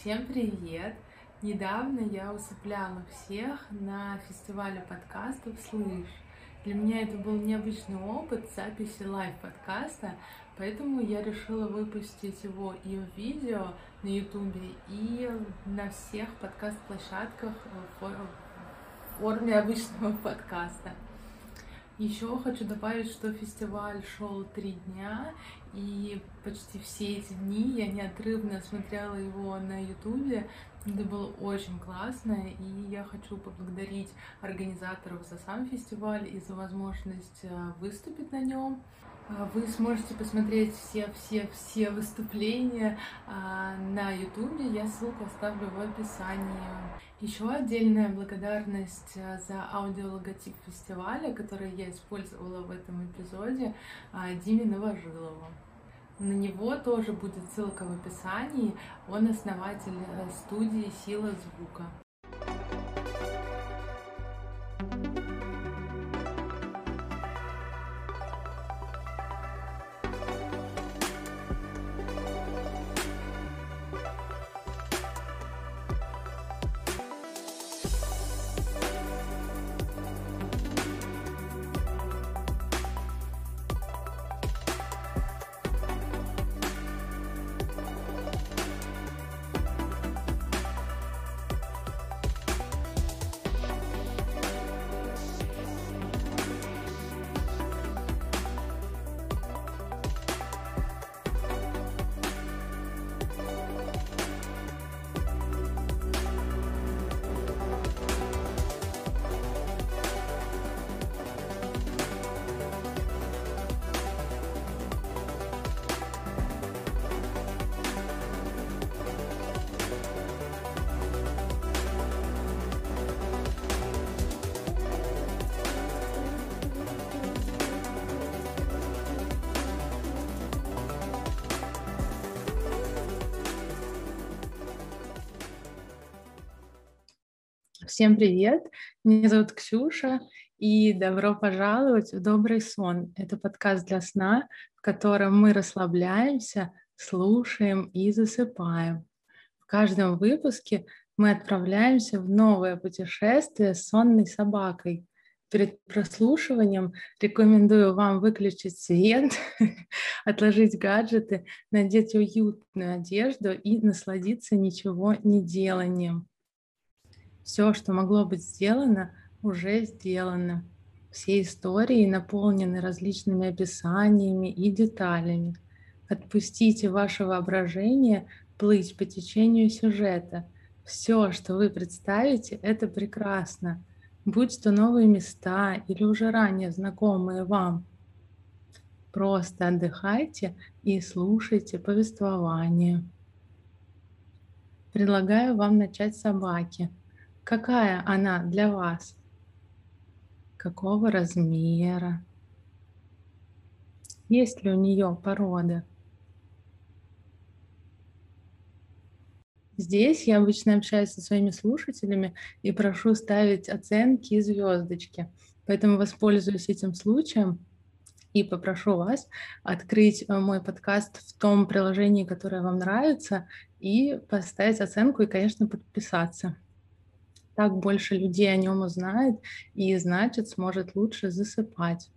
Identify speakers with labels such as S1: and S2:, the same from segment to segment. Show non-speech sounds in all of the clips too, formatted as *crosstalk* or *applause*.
S1: Всем привет! Недавно я усыпляла всех на фестивале подкастов «Слышь». Для меня это был необычный опыт записи лайв-подкаста, поэтому я решила выпустить его и в видео на ютубе, и на всех подкаст-площадках в форме обычного подкаста. Еще хочу добавить, что фестиваль шел три дня, и почти все эти дни я неотрывно смотрела его на ютубе. Это было очень классно, и я хочу поблагодарить организаторов за сам фестиваль и за возможность э, выступить на нем. А, вы сможете посмотреть все-все-все выступления а, на ютубе, я ссылку оставлю в описании. Еще отдельная благодарность а, за аудиологотип фестиваля, который я использовала в этом эпизоде, Диме Новожилову. На него тоже будет ссылка в описании. Он основатель э, студии «Сила звука». Всем привет! Меня зовут Ксюша, и добро пожаловать в «Добрый сон». Это подкаст для сна, в котором мы расслабляемся, слушаем и засыпаем. В каждом выпуске мы отправляемся в новое путешествие с сонной собакой. Перед прослушиванием рекомендую вам выключить свет, *laughs* отложить гаджеты, надеть уютную одежду и насладиться ничего не деланием. Все, что могло быть сделано, уже сделано. Все истории наполнены различными описаниями и деталями. Отпустите ваше воображение плыть по течению сюжета. Все, что вы представите, это прекрасно. Будь то новые места или уже ранее знакомые вам. Просто отдыхайте и слушайте повествование. Предлагаю вам начать с собаки – Какая она для вас? Какого размера? Есть ли у нее порода? Здесь я обычно общаюсь со своими слушателями и прошу ставить оценки и звездочки. Поэтому воспользуюсь этим случаем и попрошу вас открыть э, мой подкаст в том приложении, которое вам нравится, и поставить оценку и, конечно, подписаться так больше людей о нем узнает и, значит, сможет лучше засыпать.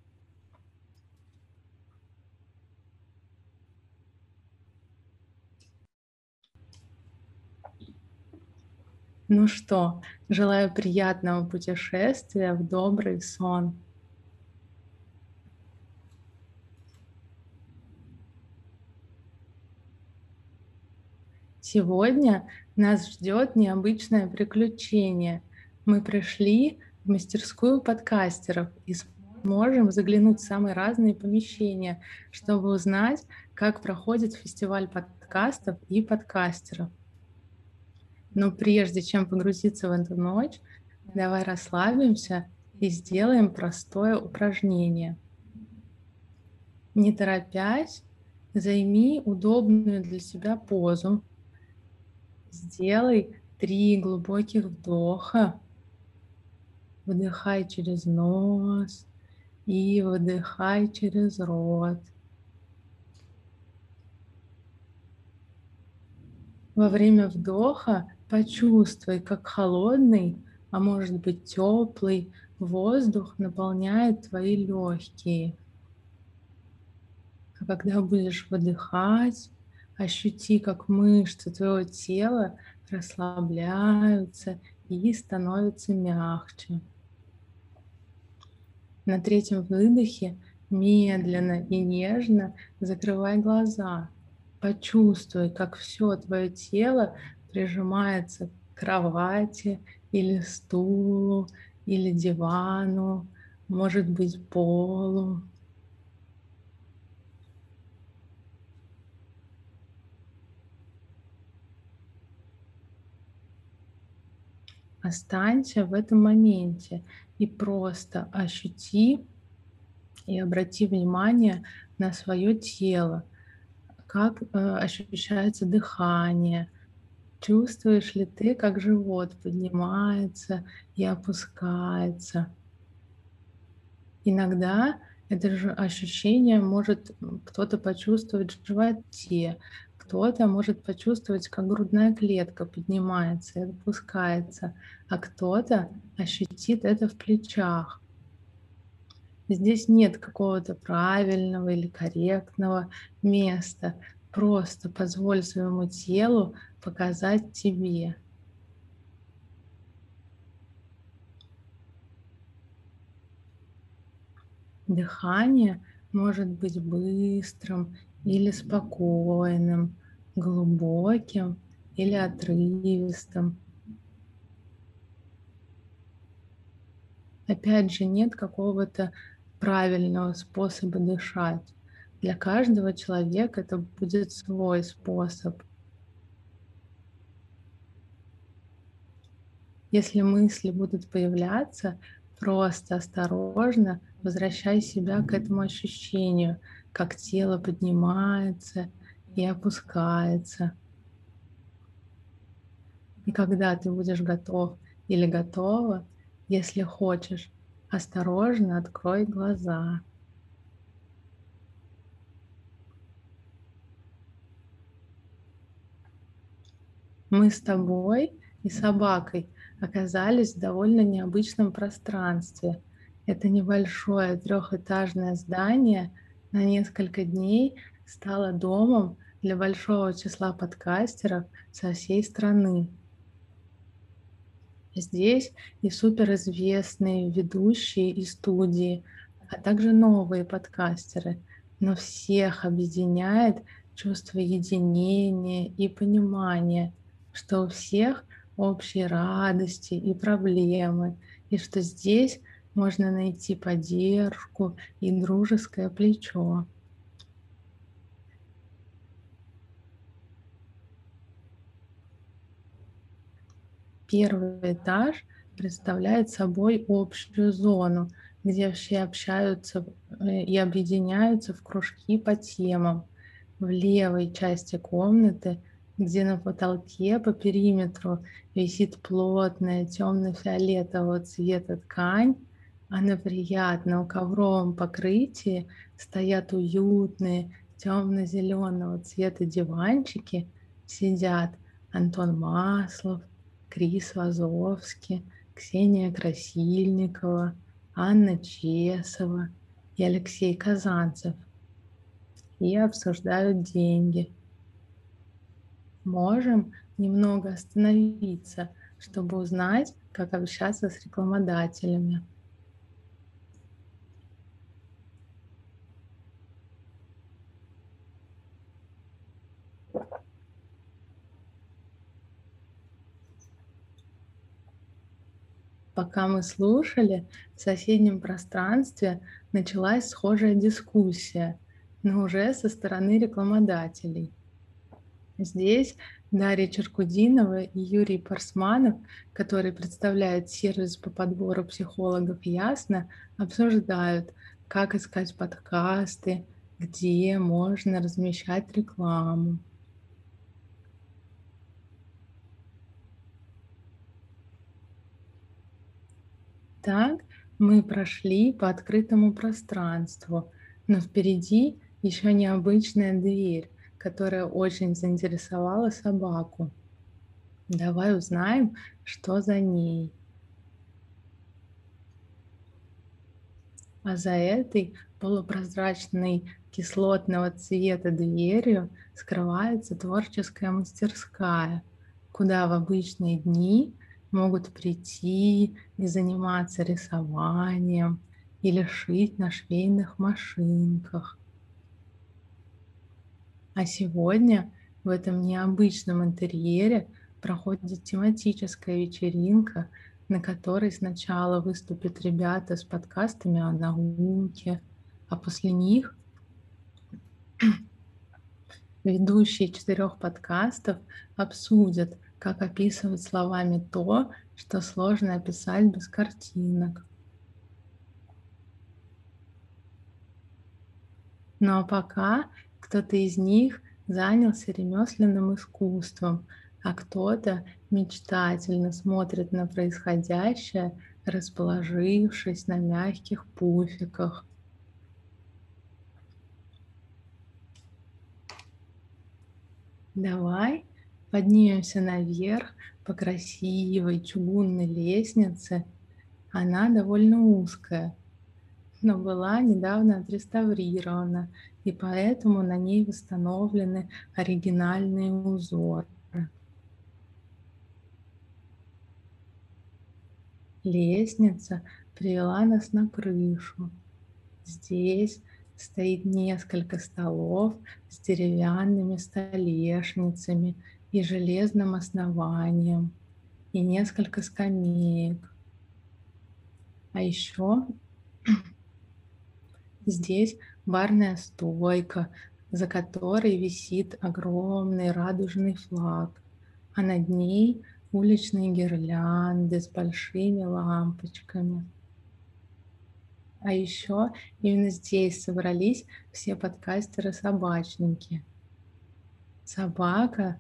S1: Ну что, желаю приятного путешествия в добрый сон. Сегодня нас ждет необычное приключение. Мы пришли в мастерскую подкастеров и сможем заглянуть в самые разные помещения, чтобы узнать, как проходит фестиваль подкастов и подкастеров. Но прежде чем погрузиться в эту ночь, давай расслабимся и сделаем простое упражнение. Не торопясь, займи удобную для себя позу, Сделай три глубоких вдоха. Вдыхай через нос и выдыхай через рот. Во время вдоха почувствуй, как холодный, а может быть теплый воздух наполняет твои легкие. А когда будешь выдыхать, ощути, как мышцы твоего тела расслабляются и становятся мягче. На третьем выдохе медленно и нежно закрывай глаза. Почувствуй, как все твое тело прижимается к кровати или стулу, или дивану, может быть, полу. Останься в этом моменте и просто ощути и обрати внимание на свое тело, как э, ощущается дыхание, чувствуешь ли ты, как живот поднимается и опускается. Иногда это же ощущение может кто-то почувствовать в животе, кто-то может почувствовать, как грудная клетка поднимается и опускается, а кто-то ощутит это в плечах. Здесь нет какого-то правильного или корректного места. Просто позволь своему телу показать тебе. Дыхание может быть быстрым или спокойным, глубоким или отрывистым. Опять же, нет какого-то правильного способа дышать. Для каждого человека это будет свой способ. Если мысли будут появляться, просто осторожно возвращай себя к этому ощущению, как тело поднимается и опускается. И когда ты будешь готов или готова, если хочешь, Осторожно открой глаза. Мы с тобой и собакой оказались в довольно необычном пространстве. Это небольшое трехэтажное здание на несколько дней стало домом для большого числа подкастеров со всей страны. Здесь и суперизвестные ведущие и студии, а также новые подкастеры. Но всех объединяет чувство единения и понимания, что у всех общие радости и проблемы, и что здесь можно найти поддержку и дружеское плечо. Первый этаж представляет собой общую зону, где все общаются э, и объединяются в кружки по темам. В левой части комнаты, где на потолке по периметру висит плотная темно-фиолетового цвета ткань, а на приятном ковровом покрытии стоят уютные темно-зеленого цвета диванчики, сидят Антон Маслов, Крис Вазовский, Ксения Красильникова, Анна Чесова и Алексей Казанцев и обсуждают деньги. Можем немного остановиться, чтобы узнать, как общаться с рекламодателями. Пока мы слушали, в соседнем пространстве началась схожая дискуссия, но уже со стороны рекламодателей. Здесь Дарья Черкудинова и Юрий Парсманов, которые представляют сервис по подбору психологов «Ясно», обсуждают, как искать подкасты, где можно размещать рекламу. Так мы прошли по открытому пространству, но впереди еще необычная дверь, которая очень заинтересовала собаку. Давай узнаем, что за ней. А за этой полупрозрачной кислотного цвета дверью скрывается творческая мастерская, куда в обычные дни могут прийти и заниматься рисованием или шить на швейных машинках. А сегодня в этом необычном интерьере проходит тематическая вечеринка, на которой сначала выступят ребята с подкастами о науке, а после них *clears throat* ведущие четырех подкастов обсудят, как описывать словами то, что сложно описать без картинок. Ну а пока кто-то из них занялся ремесленным искусством, а кто-то мечтательно смотрит на происходящее, расположившись на мягких пуфиках. Давай поднимемся наверх по красивой чугунной лестнице. Она довольно узкая, но была недавно отреставрирована, и поэтому на ней восстановлены оригинальные узоры. Лестница привела нас на крышу. Здесь стоит несколько столов с деревянными столешницами и железным основанием, и несколько скамеек. А еще *clears throat* здесь барная стойка, за которой висит огромный радужный флаг, а над ней уличные гирлянды с большими лампочками. А еще именно здесь собрались все подкастеры-собачники. Собака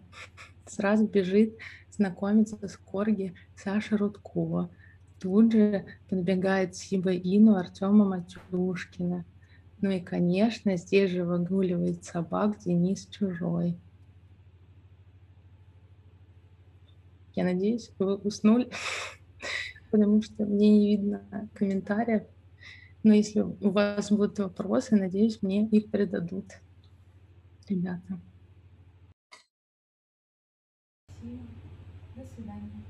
S1: сразу бежит знакомиться с корги Саши Рудкова. Тут же подбегает Сиба Ину Артема Матюшкина. Ну и, конечно, здесь же выгуливает собак Денис Чужой. Я надеюсь, вы уснули, *laughs* потому что мне не видно комментариев. Но если у вас будут вопросы, надеюсь, мне их передадут ребята. До свидания.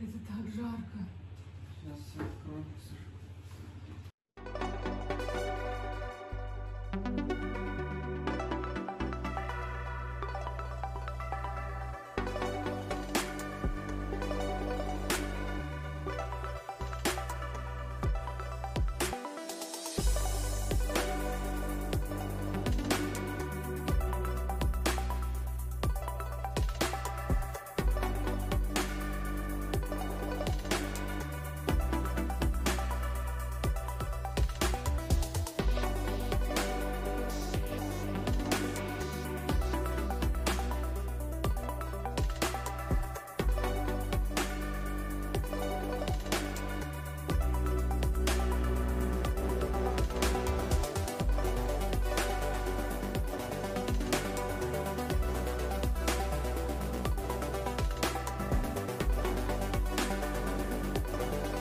S1: Это так жарко.